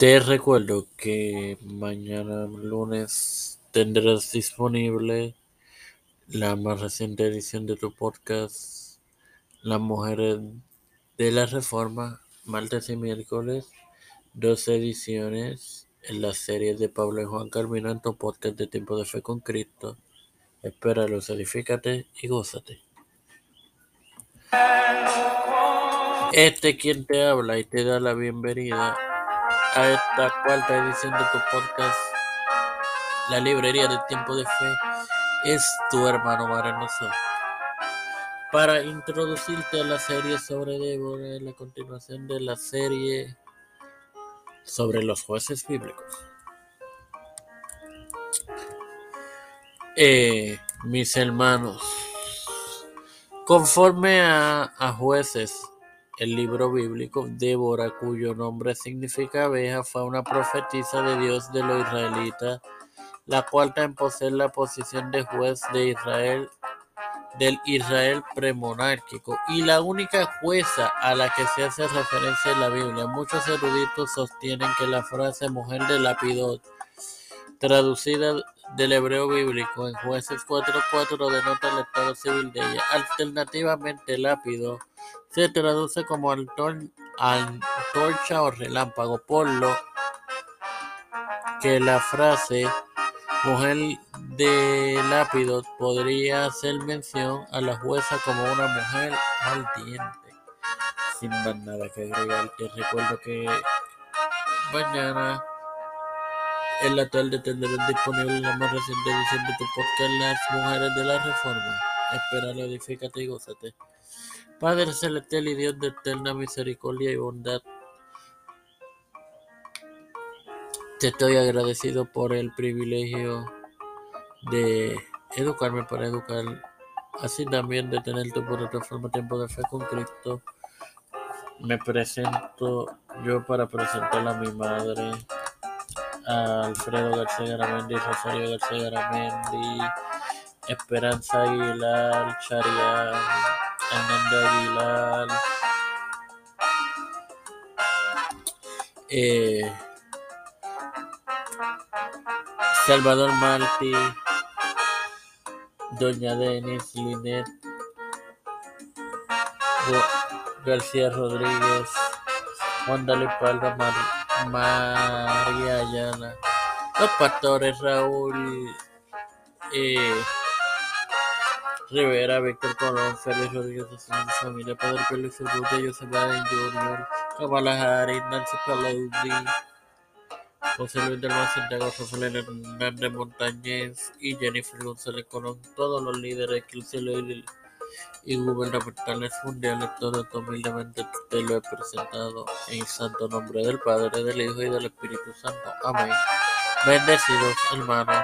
Te recuerdo que mañana lunes tendrás disponible la más reciente edición de tu podcast Las Mujeres de la Reforma, martes y miércoles, dos ediciones en las series de Pablo y Juan Carmino en tu podcast de Tiempo de Fe con Cristo. Espéralos, edifícate y gózate. Este quien te habla y te da la bienvenida a esta cuarta edición de tu podcast, La Librería del Tiempo de Fe, es tu hermano Marenoso. Para introducirte a la serie sobre Débora, la continuación de la serie sobre los jueces bíblicos. Eh, mis hermanos, conforme a, a jueces el libro bíblico, Débora, cuyo nombre significa abeja, fue una profetisa de Dios de los israelitas, la cuarta en poseer la posición de juez de Israel del Israel premonárquico y la única jueza a la que se hace referencia en la Biblia. Muchos eruditos sostienen que la frase mujer de Lapidot, traducida del hebreo bíblico en Jueces 4.4, denota el estado civil de ella. Alternativamente, Lápido se traduce como antorcha o relámpago, por lo que la frase mujer de lápido podría hacer mención a la jueza como una mujer ardiente. Sin más nada que agregar, te recuerdo que mañana en la tarde tendrás disponible la más reciente edición de tu podcast Las Mujeres de la Reforma. Espéralo, edifícate y gózate. Padre celestial y Dios de eterna misericordia y bondad, te estoy agradecido por el privilegio de educarme para educar, así también de tener tu plataforma Tiempo de Fe con Cristo. Me presento yo para presentar a mi madre, a Alfredo García Garamendi, Rosario García Garamendi, Esperanza Aguilar, Charián, Hernando Aguilar, eh, Salvador Martí, Doña Denis, Linet, García Rodríguez, Juan Dale Palma, Mar María Ayala, los pastores Raúl eh, Rivera, Víctor Colón, Félix Rodríguez, de Familia, Padre Pérez Urrutia, José Biden Jr., Kamala Harris, Nancy Pelosi, José Luis del Mar Santiago, Rafael Hernández Montañez y Jennifer González Colón, todos los líderes eclesiales y gubernamentales mundiales, todo humildemente te lo he presentado en santo nombre del Padre, del Hijo y del Espíritu Santo. Amén. Bendecidos hermanos.